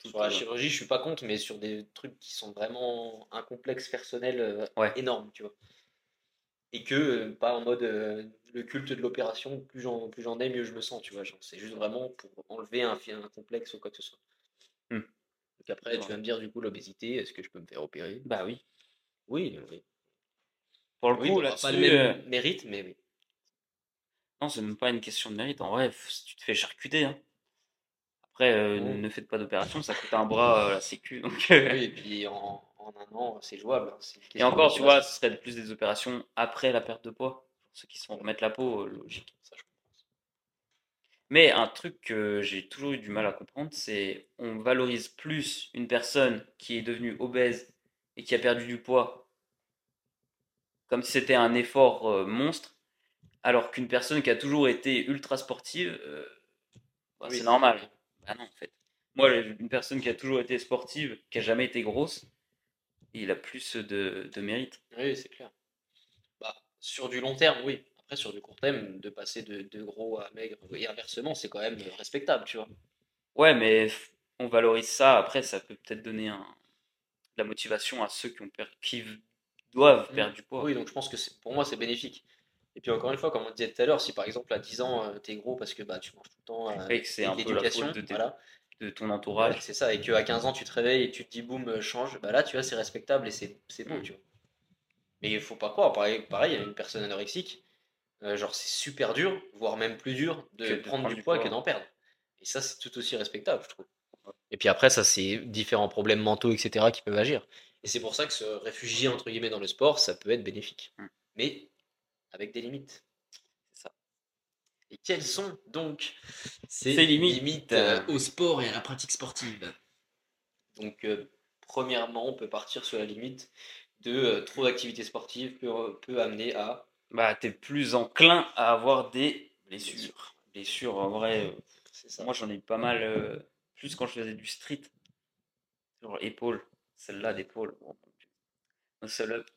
Sur la chirurgie, je suis pas contre, mais sur des trucs qui sont vraiment un complexe personnel euh, Ouais. énorme, tu vois. Et que, euh, pas en mode euh, le culte de l'opération, plus j'en plus j'en ai, mieux je me sens, tu vois. genre, C'est juste vraiment pour enlever un, un complexe ou quoi que ce soit. Hmm. Donc après, tu vas me dire, du coup, l'obésité, est-ce que je peux me faire opérer? Bah oui. Oui, oui. Pour le Oui, coup, là-dessus, pas le même euh, mérite, mais oui. non, c'est même pas une question de mérite. En vrai, f- tu te fais charcuter. hein. Après, euh, Ouais. ne faites pas d'opération, ça coûte un bras à la sécu. Donc, euh, Oui, et puis en, en un an, c'est jouable. hein, Et encore, tu vois, ce serait plus des opérations après la perte de poids. Pour ceux qui se font remettre la peau, euh, logique. Mais un truc que j'ai toujours eu du mal à comprendre, c'est on valorise plus une personne qui est devenue obèse et qui a perdu du poids comme si c'était un effort euh, monstre, alors qu'une personne qui a toujours été ultra sportive, euh, bah, Oui, c'est normal. Bah non, en fait. Moi, une personne qui a toujours été sportive, qui a jamais été grosse, il a plus de, de mérite. Oui, c'est clair. Bah, sur du long terme, oui. Après, sur du court terme, de passer de, de gros à maigre et inversement, c'est quand même respectable, tu vois. Ouais, mais on valorise ça. Après, ça peut peut-être donner un, de la motivation à ceux qui, ont per- qui doivent Mm. perdre du poids. Oui, donc je pense que pour moi, c'est bénéfique. Et puis encore une fois, comme on disait tout à l'heure, si par exemple à 10 ans, euh, t'es gros parce que bah, tu manges tout le temps euh, Et que c'est un peu la faute de, tes- voilà. de ton Ouais, entourage. c'est ça, et qu'à 15 ans, tu te réveilles et tu te dis boum, euh, change, bah là, tu vois, c'est respectable et c'est c'est beau, Mm. tu vois. Mais il faut pas croire, pareil, pareil, il y a une personne anorexique, euh, genre c'est super dur, voire même plus dur de, prendre du du poids que d'en perdre. Et ça, c'est tout aussi respectable, je trouve. Et puis après, ça, c'est différents problèmes mentaux, etc., qui peuvent agir. Et c'est pour ça que se réfugier, entre guillemets, dans le sport, ça peut être bénéfique. Mm. Mais avec des limites. C'est ça. Et quelles sont donc ces, Ces limites, euh, euh, au sport et à la pratique sportive? Donc, euh, premièrement, on peut partir sur la limite de euh, trop d'activités sportives peut, peut amener à. Bah, t'es plus enclin à avoir des blessures. Blessures. En vrai, euh, ça. moi j'en ai eu pas mal, euh, plus quand je faisais du street. Genre épaule, celle-là d'épaule. Un seul up.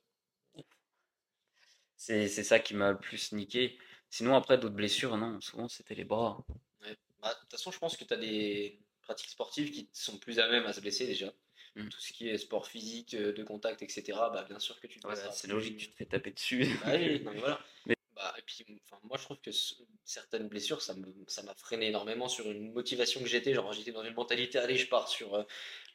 C'est ça qui m'a le plus niqué. Sinon, après, d'autres blessures, non, souvent c'était les bras. Ouais. Bah, De toute façon, je pense que tu as des pratiques sportives qui sont plus à même à se blesser déjà. Mm. Tout ce qui est sport physique, euh, de contact, etc., bah, bien sûr que tu te blesseras c'est logique, tu te fais taper dessus. Ah oui, non, mais voilà. Mais- Bah, et puis, enfin, moi, je trouve que ce- certaines blessures, ça me, ça m'a freiné énormément sur une motivation que j'étais. Genre, j'étais dans une mentalité, allez, je pars sur euh,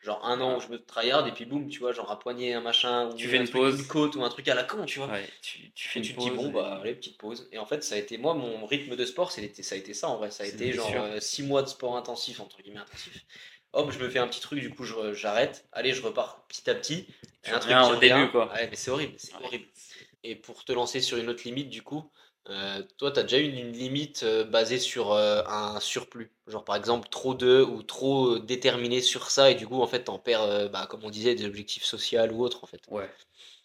genre un an où je me tryhard, et puis boum, tu vois, genre un poignet, un machin, Tu ou fais un une truc, pause. une côte, ou un truc à la con, tu vois. Ouais, tu, tu fais Et une tu te dis, bon, bah, allez, petite pause. Et en fait, ça a été, moi, mon rythme de sport, ça a été ça en vrai. Ça a été genre blessures. 6 mois de sport intensif, entre guillemets intensif. Hop, je me fais un petit truc, du coup, j'arrête. Allez, je repars petit à petit. Un truc au début, quoi. Ouais, mais c'est horrible, c'est Ouais. horrible. Et pour te lancer sur une autre limite, du coup, euh, toi, tu as déjà eu une limite euh, basée sur euh, un surplus? Genre, par exemple, trop de ou trop déterminé sur ça, et du coup, en fait, t'en perds, bah, comme on disait, des objectifs sociaux ou autres, en fait. Ouais,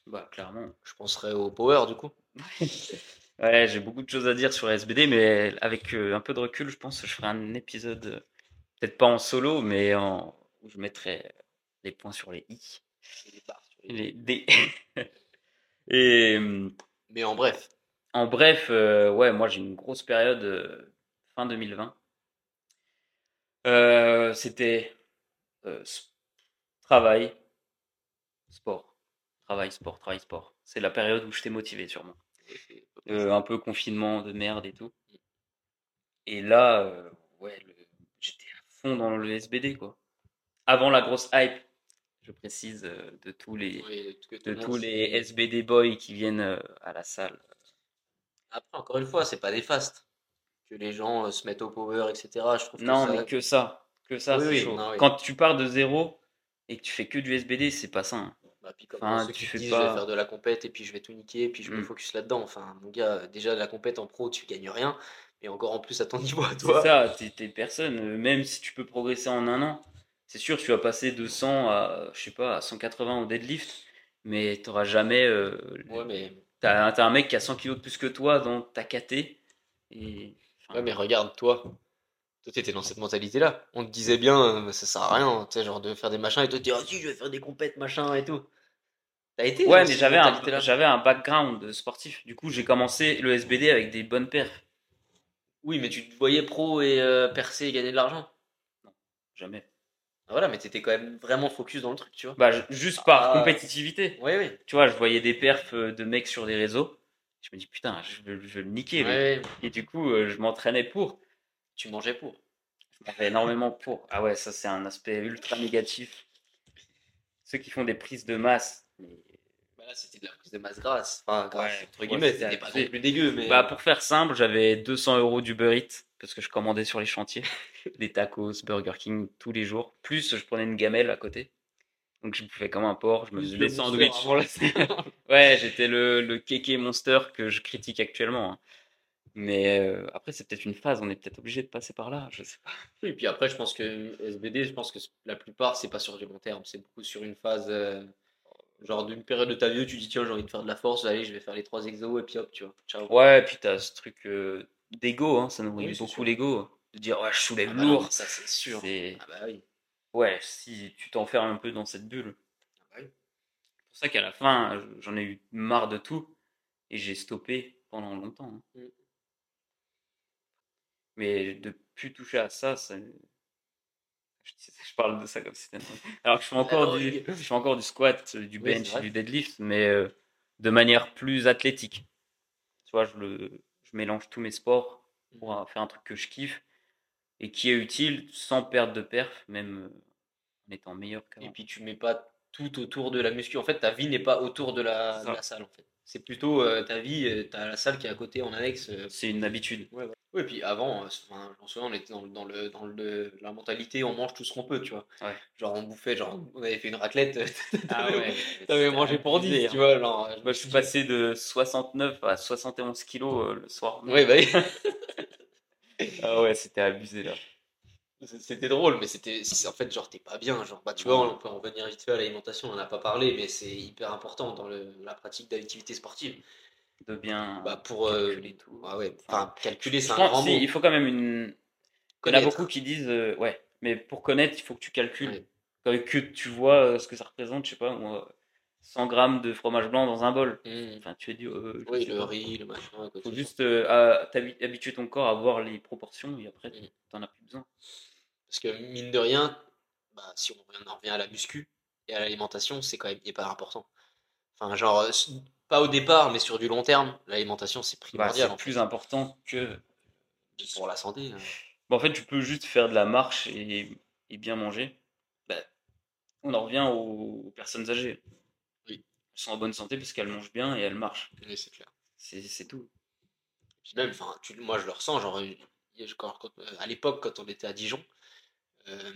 bah clairement. Je penserais au power, du coup. Ouais, j'ai beaucoup de choses à dire sur SBD, mais avec un peu de recul, je pense que je ferai un épisode, peut-être pas en solo, mais en... où je mettrai les points sur les i, Et les barres sur les- les d. Et Mais en bref, en bref, euh, ouais, moi j'ai une grosse période euh, fin 2020. Euh, C'était euh, travail, sport, travail, sport, travail, sport. C'est la période où j'étais motivé sûrement. Euh, un peu confinement de merde et tout. Et là, ouais, le- fond dans le SBD, quoi. Avant la grosse hype, je précise, euh, de tous les, Oui, que de monde tous les SBD boys qui viennent euh, à la salle. Après, encore une fois, c'est pas des fastes. Que les gens euh, se mettent au power, etc. Je trouve que Non, ça- mais que ça, que ça, Oui, c'est oui, chaud. non. Quand tu pars de zéro et que tu fais que du SBD, c'est pas ça. hein. Bah, puis comme Enfin, ceux tu qui fais disent pas- je vais faire de la compète et puis je vais tout niquer, puis je me Mm. focus là-dedans. Enfin, mon gars, déjà de la compète en pro, tu gagnes rien, et encore en plus à ton niveau à C'est toi. ça, t'es personne. Même si tu peux progresser en un an, c'est sûr, tu vas passer de 100 à, je sais pas, à 180 au deadlift, mais t'auras jamais. euh, Ouais, mais, T'as t'as un mec qui a 100 kilos de plus que toi dans ta KT. Et, enfin, ouais, mais regarde, toi, toi, t'étais dans cette mentalité-là. On te disait bien, euh, ça sert à rien, tu sais, genre de faire des machins et toi, te dire, ah si, je vais faire des compètes, machin et tout. T'as été Ouais, mais j'avais un, un background sportif. Du coup, j'ai commencé le SBD avec des bonnes perfs. Oui, mais tu te voyais pro et euh, percer et gagner de l'argent. Jamais. Ah, Voilà, mais t'étais quand même vraiment focus dans le truc, tu vois. Bah, je- juste par Ah. compétitivité. Oui, oui. Tu vois, je voyais des perfs euh, de mecs sur des réseaux. Je me dis, putain, je veux, je veux le niquer. Ouais. Et du coup, euh, je m'entraînais pour. Tu mangeais pour. Je m'entraînais énormément pour. Ah ouais, ça, c'est un aspect ultra négatif. Ceux qui font des prises de masse. mais- Bah là, c'était de la prise de masse grasse. Enfin, grasse, Ouais, entre guillemets, c'était c'était pas abusé. non plus dégueu, mais. Bah, pour faire simple, j'avais 200 euros d'Uber Eats parce que je commandais sur les chantiers des tacos, Burger King tous les jours. Plus je prenais une gamelle à côté. Donc je bouffais comme un porc, je me faisais des sandwichs. ouais, j'étais le, le kéké monster que je critique actuellement. hein. Mais euh, après, c'est peut-être une phase, on est peut-être obligé de passer par là, je sais pas. Et puis après, je pense que SBD, je pense que la plupart, c'est pas sur du long terme, c'est beaucoup sur une phase, euh, genre d'une période de ta vie où tu dis, tiens, j'ai envie de faire de la force, allez, je vais faire les trois exos, et puis hop, tu vois, ciao. Ouais, et puis t'as ce truc euh, d'ego, hein, ça nourrit Oui, beaucoup l'ego. De dire, ouais, je soulève Ah bah lourd. ça, c'est sûr. Ah bah oui. Ouais, si tu t'enfermes un peu dans cette bulle. Ah bah oui. C'est pour ça qu'à la fin, j'en ai eu marre de tout et j'ai stoppé pendant longtemps. hein. Mm. Mais de plus toucher à ça, ça... Je, parle de ça comme si c'était... Alors que je fais encore, Ah du, je fais encore du squat, du bench, du deadlift, mais euh, de manière plus athlétique. Tu vois, je, le, je mélange tous mes sports pour euh, faire un truc que je kiffe et qui est utile sans perdre de perf, même euh, en étant meilleur Et puis tu mets pas tout autour de la muscu. En fait, ta vie n'est pas autour de la, de salle, en fait. C'est plutôt euh, ta vie, euh, t'as la salle qui est à côté en annexe. C'est une habitude. Ouais, ouais. Oui, et puis avant, euh, enfin, souviens, on était dans, le- dans, le, dans le, la mentalité, on mange tout ce qu'on peut, tu vois. Ouais. Genre, on bouffait, genre, on avait fait une raclette, Ah ouais. t'avais c'était mangé pour abusé, 10, hein. tu vois. Genre, Moi, je suis passé de 69 à 71 kilos euh, le soir. Ouais, bah oui. Ah ouais, c'était abusé là. C'était drôle, mais c'était c'est- en fait, genre, t'es pas bien. Genre, bah, tu vois, on peut en revenir vite fait à l'alimentation, on en a pas parlé, mais c'est hyper important dans le, la pratique d'activité sportive. De bien Bah, pour. euh, calculer tout. ah ouais, enfin, calculer, c'est un grand si, mot. il faut quand même une. Il y en a beaucoup qui disent euh, ouais, mais pour connaître, il faut que tu calcules. Ouais. Que, tu vois euh, ce que ça représente, je sais pas, moi, 100 grammes de fromage blanc dans un bol. Mmh. Enfin, tu es dit. Oui, le pas. riz, le machin. quoi, faut juste habituer ton corps à voir les proportions et après, Mm. t'en as plus besoin. Parce que mine de rien, bah, si on revient- en revient à la muscu et à l'alimentation, c'est quand même hyper important. Enfin, genre, pas au départ, mais sur du long terme, l'alimentation c'est Bah, primordial c'est fait. plus important que. pour la santé. hein. Bon, en fait, tu peux juste faire de la marche et, et bien manger. Bah, on en revient aux, personnes âgées. Oui. Elles sont en bonne santé parce qu'elles mangent bien et elles marchent. Oui, c'est clair. C'est tout. Puis même, tu- moi je le ressens, genre, euh, quand- quand- euh, à l'époque, quand on était à Dijon, euh,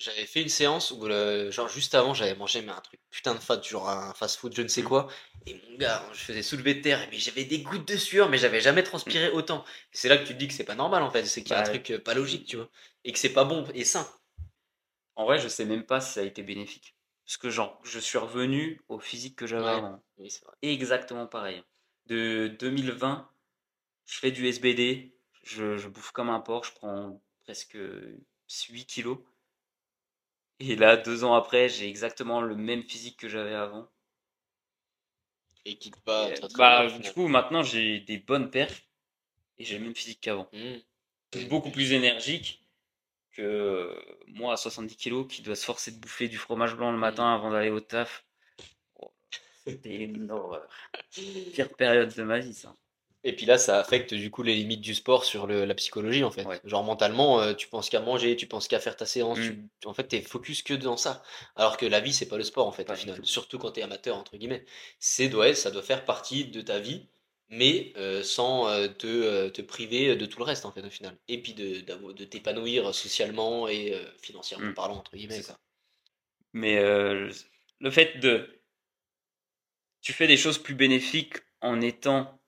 j'avais fait une séance où, le- genre, juste avant, j'avais mangé mais un truc putain de fat, genre un fast-food, je ne sais Mm. quoi. Et mon gars, je faisais soulever de terre, mais j'avais des gouttes de sueur, mais j'avais jamais transpiré autant. Et c'est là que tu te dis que c'est pas normal en fait, c'est qu'il y a un Bah, truc euh, pas logique, tu vois. Et que c'est pas bon et sain. En vrai, je sais même pas si ça a été bénéfique. Parce que, genre, je suis revenu au physique que j'avais Ouais. avant. Oui, c'est vrai. Exactement pareil. De 2020, je fais du SBD, je, je bouffe comme un porc, je prends presque 8 kilos. Et là, deux ans après, j'ai exactement le même physique que j'avais avant. Et qui te va Et, très, très bah, bien, du coup, maintenant, j'ai des bonnes perfs et j'ai le même physique qu'avant. Mm. Beaucoup plus énergique que moi à 70 kilos qui dois se forcer de bouffer du fromage blanc le matin avant d'aller au taf. Oh, C'était une horreur. Pire période de ma vie, ça. Et puis là, ça affecte du coup les limites du sport sur le- la psychologie en fait. Ouais. Genre mentalement, euh, tu penses qu'à manger, tu penses qu'à faire ta séance, Mm. tu- en fait, t'es focus que dans ça. Alors que la vie, c'est pas le sport en fait, Pas au final. tout. Surtout quand t'es amateur, entre guillemets. C'est, ouais, ça doit faire partie de ta vie, mais euh, sans euh, te, te priver de tout le reste en fait, au final. Et puis de, d'avo- de t'épanouir socialement et financièrement Mm. parlant, entre guillemets. Ça. Mais le fait de. Tu fais des choses plus bénéfiques en étant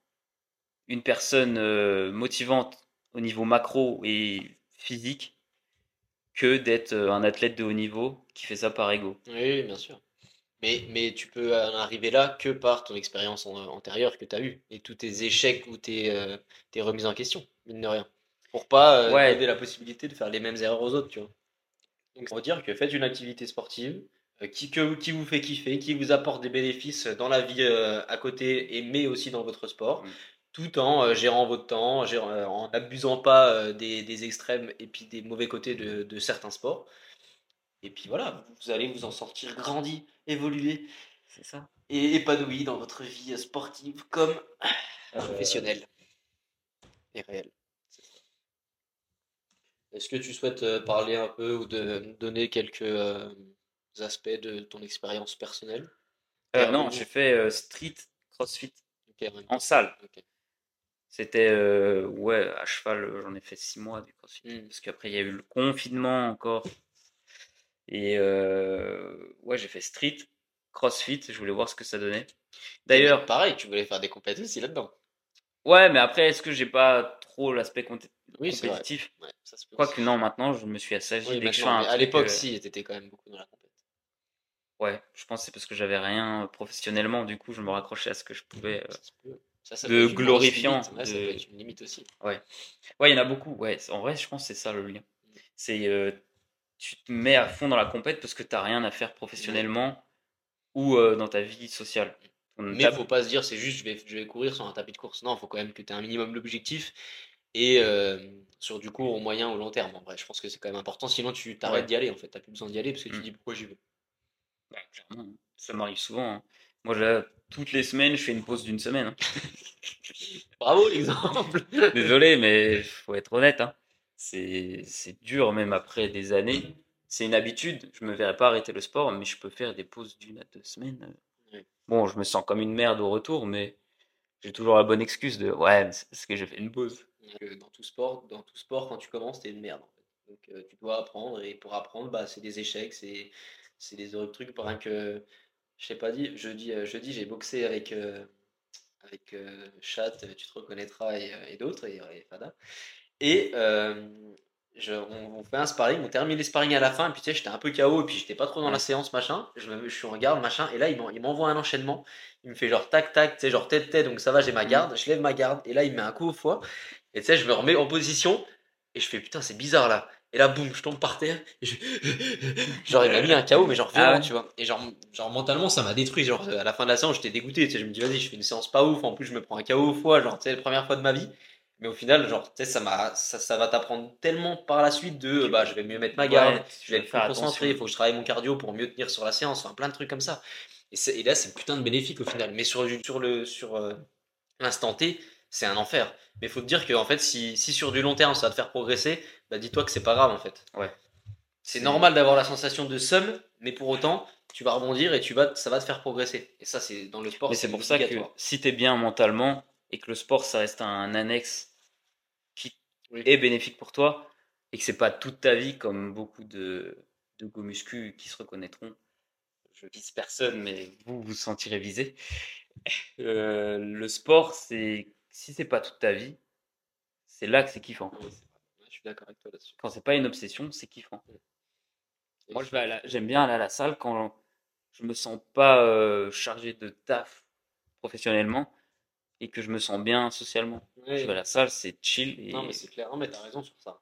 une personne euh, motivante au niveau macro et physique que d'être euh, un athlète de haut niveau qui fait ça par ego. Oui, bien sûr. Mais, mais tu peux en arriver là que par ton expérience en- antérieure que tu as eue et tous tes échecs ou tes, euh, tes remises en question, mine de rien. Pour pas euh, Ouais. donner la possibilité de faire les mêmes erreurs aux autres, tu vois. Donc, on va dire que faites une activité sportive euh, qui, que- qui vous fait kiffer, qui vous apporte des bénéfices dans la vie à côté, et mais aussi dans votre sport, Mm. Tout en euh, gérant votre temps, gérant- euh, en n'abusant pas euh, des, des extrêmes et puis des mauvais côtés de, de certains sports. Et puis voilà, vous allez vous en sortir grandi, évoluer C'est ça. et épanoui dans votre vie sportive comme Euh, professionnelle et réelle. Est-ce que tu souhaites euh, parler un peu ou de donner quelques euh, aspects de ton expérience personnelle? Euh, non, j'ai fait euh, street crossfit en salle. C'était euh, ouais, à cheval, euh, j'en ai fait six mois du crossfit. Mm. Parce qu'après, il y a eu le confinement encore. Et euh, ouais, j'ai fait street, crossfit, je voulais voir ce que ça donnait. D'ailleurs, pareil, tu voulais faire des compétitions aussi là-dedans. ouais, mais après, est-ce que j'ai pas trop l'aspect compé- Oui, compétitif? Ouais, ça se peut Quoique non, maintenant, je me suis assagi Oui, à l'époque, euh, si, t'étais quand même beaucoup dans la compétition. Ouais, je pense que c'est parce que j'avais rien professionnellement, du coup, je me raccrochais à ce que je pouvais. euh. Ça. Ça, de glorifiant. Ouais, ça de- peut être une limite aussi. Ouais, il y en a beaucoup. Ouais, en vrai, je pense que c'est ça le lien. C'est euh, tu te mets à fond dans la compète parce que tu n'as rien à faire professionnellement ou euh, dans ta vie sociale. On Mais tape- faut pas se dire, c'est juste, je vais, je vais courir sur un tapis de course. Non, faut quand même que tu aies un minimum d'objectifs et euh, sur du court, au moyen ou long terme. En vrai, je pense que c'est quand même important. Sinon, tu t'arrêtes Ouais. d'y aller. En fait, t'as plus besoin d'y aller parce que tu Mm. te dis pourquoi j'y vais. Bah, clairement, ça m'arrive souvent. hein. Moi, là, toutes les semaines, je fais une pause d'une semaine. hein. Bravo l'exemple. Désolé, mais faut être honnête. hein. C'est dur, même après des années. C'est une habitude. Je me verrai pas arrêter le sport, mais je peux faire des pauses d'une à deux semaines. Bon, je me sens comme une merde au retour, mais j'ai toujours la bonne excuse de ouais, parce que j'ai fait une pause. Dans tout sport, dans tout sport, quand tu commences, t'es une merde. Donc euh, tu dois apprendre et pour apprendre, bah, c'est des échecs, c'est c'est des heureux trucs. Par que je t'ai pas dit, jeudi, euh, jeudi j'ai boxé avec euh, avec euh, Chat, tu te reconnaîtras et, et d'autres et, et Fada. Et je- on, on fait un sparring, on termine les sparring à la fin, et puis tu sais, j'étais un peu KO, et puis j'étais pas trop dans la séance, machin. Je, me- je suis en garde, machin, et là, il m'en- il m'envoie un enchaînement. Il me fait genre tac, tac, tu sais, genre tête, tête, donc ça va, j'ai ma Mhm. garde. Je lève ma garde, et là, il me met un coup au foie. Et tu sais, je me remets en position, et je fais putain, c'est bizarre là. Et là, boum, je tombe par terre. Je... genre, il m'a mis un KO, mais genre Ah ouais. tu vois. Et genre, genre, mentalement, ça m'a détruit. Genre, à la fin de la séance, j'étais dégoûté. Tu sais, je me dis, vas-y, je fais une séance pas ouf. En plus, je me prends un KO au foie. Genre, tu sais, la première fois de ma vie. Mais au final, genre, tu sais, ça, m'a- ça, ça va t'apprendre tellement par la suite de, bah, je vais mieux mettre ma garde, Ouais, je vais être plus concentré, il faut que je travaille mon cardio pour mieux tenir sur la séance, enfin, plein de trucs comme ça. Et là, c'est putain de bénéfique au final. Mais sur, sur le, sur euh, l'instant T, c'est un enfer. Mais faut te dire que, en fait, si, si sur du long terme, ça va te faire progresser, bah, dis-toi que c'est pas grave, en fait. Ouais. C'est normal d'avoir la sensation de somme, mais pour autant, tu vas rebondir et tu vas, ça va te faire progresser. Et ça, c'est dans le sport, Mais c'est pour ça que si tu es bien mentalement et que le sport, ça reste un annexe qui Oui. est bénéfique pour toi et que c'est pas toute ta vie comme beaucoup de, de go muscu qui se reconnaîtront. Je vise personne, mais vous vous sentirez visé. Euh, le sport, c'est si c'est pas toute ta vie, c'est là que c'est kiffant. Suis d'accord avec toi là-dessus. Quand c'est pas une obsession, c'est kiffant. Et Moi, je vais la- j'aime bien aller à la salle quand je me sens pas euh, chargé de taf professionnellement et que je me sens bien socialement. Je vais à la salle, c'est chill. Et... Non, mais c'est clair. Non, mais t'as raison sur ça.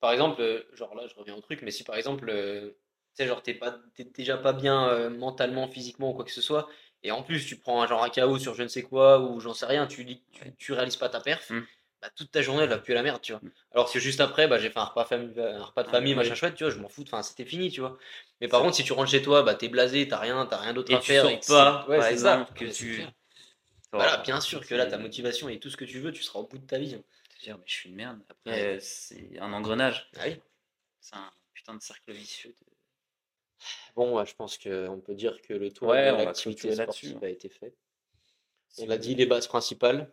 Par exemple, euh, genre là, je reviens au truc, mais si par exemple, euh, tu sais, genre, t'es pas, t'es déjà pas bien euh, mentalement, physiquement ou quoi que ce soit, et en plus, tu prends un genre un KO sur je ne sais quoi, ou j'en sais rien, tu, tu, tu réalises pas ta perf, Mm. Bah, toute ta journée, elle va puer la merde, tu vois. Mm. Alors que juste après, bah, j'ai fait un repas, famille, un repas de Ah, famille, oui. machin chouette, tu vois, je m'en fous, enfin, c'était fini, tu vois. Mais par contre, si tu rentres chez toi, bah, t'es blasé, t'as rien, t'as rien d'autre à tu faire. et que pas, ouais, c'est ça. que tu- clair. Voilà, bien sûr que là, ta motivation et tout ce que tu veux, tu seras au bout de ta vie. hein. dire, mais je suis une merde. Après, euh, c'est un engrenage. Ah oui. C'est un putain de cercle vicieux. de- Bon, ouais, je pense qu'on peut dire que le tour Ouais, de l'activité sportive hein. a été fait. On a dit les bases principales.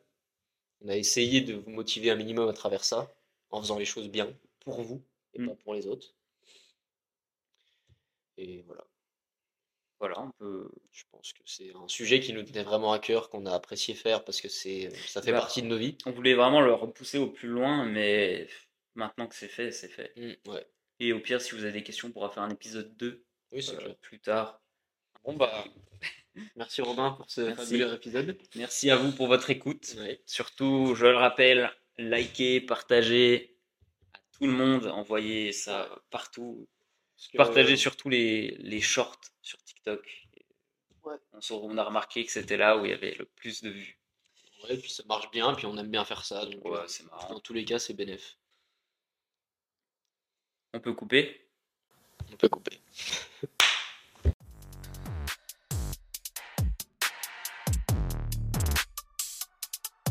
On a essayé de vous motiver un minimum à travers ça, en faisant les choses bien pour vous et Mm. pas pour les autres. Et voilà, Voilà, on peut. je pense que c'est un sujet qui nous tenait vraiment à cœur, qu'on a apprécié faire parce que c'est, ça fait Bah. partie de nos vies. On voulait vraiment le repousser au plus loin, mais maintenant que c'est fait, c'est fait. Mm, ouais. Et au pire, si vous avez des questions, on pourra faire un épisode 2 Oui, c'est euh, plus tard. Bon, bah, merci Robin pour ce Merci. fabuleux épisode. Merci à vous pour votre écoute. Surtout, je le rappelle, likez, partagez à tout le monde, envoyez ça partout. Que, Partagez euh, surtout les, les shorts sur TikTok. Ouais. On, se- on a remarqué que c'était là où il y avait le plus de vues. ouais, puis ça marche bien, puis on aime bien faire ça. Donc, Ouais, euh, c'est marrant. dans tous les cas, c'est bénéf. On peut couper? On peut couper.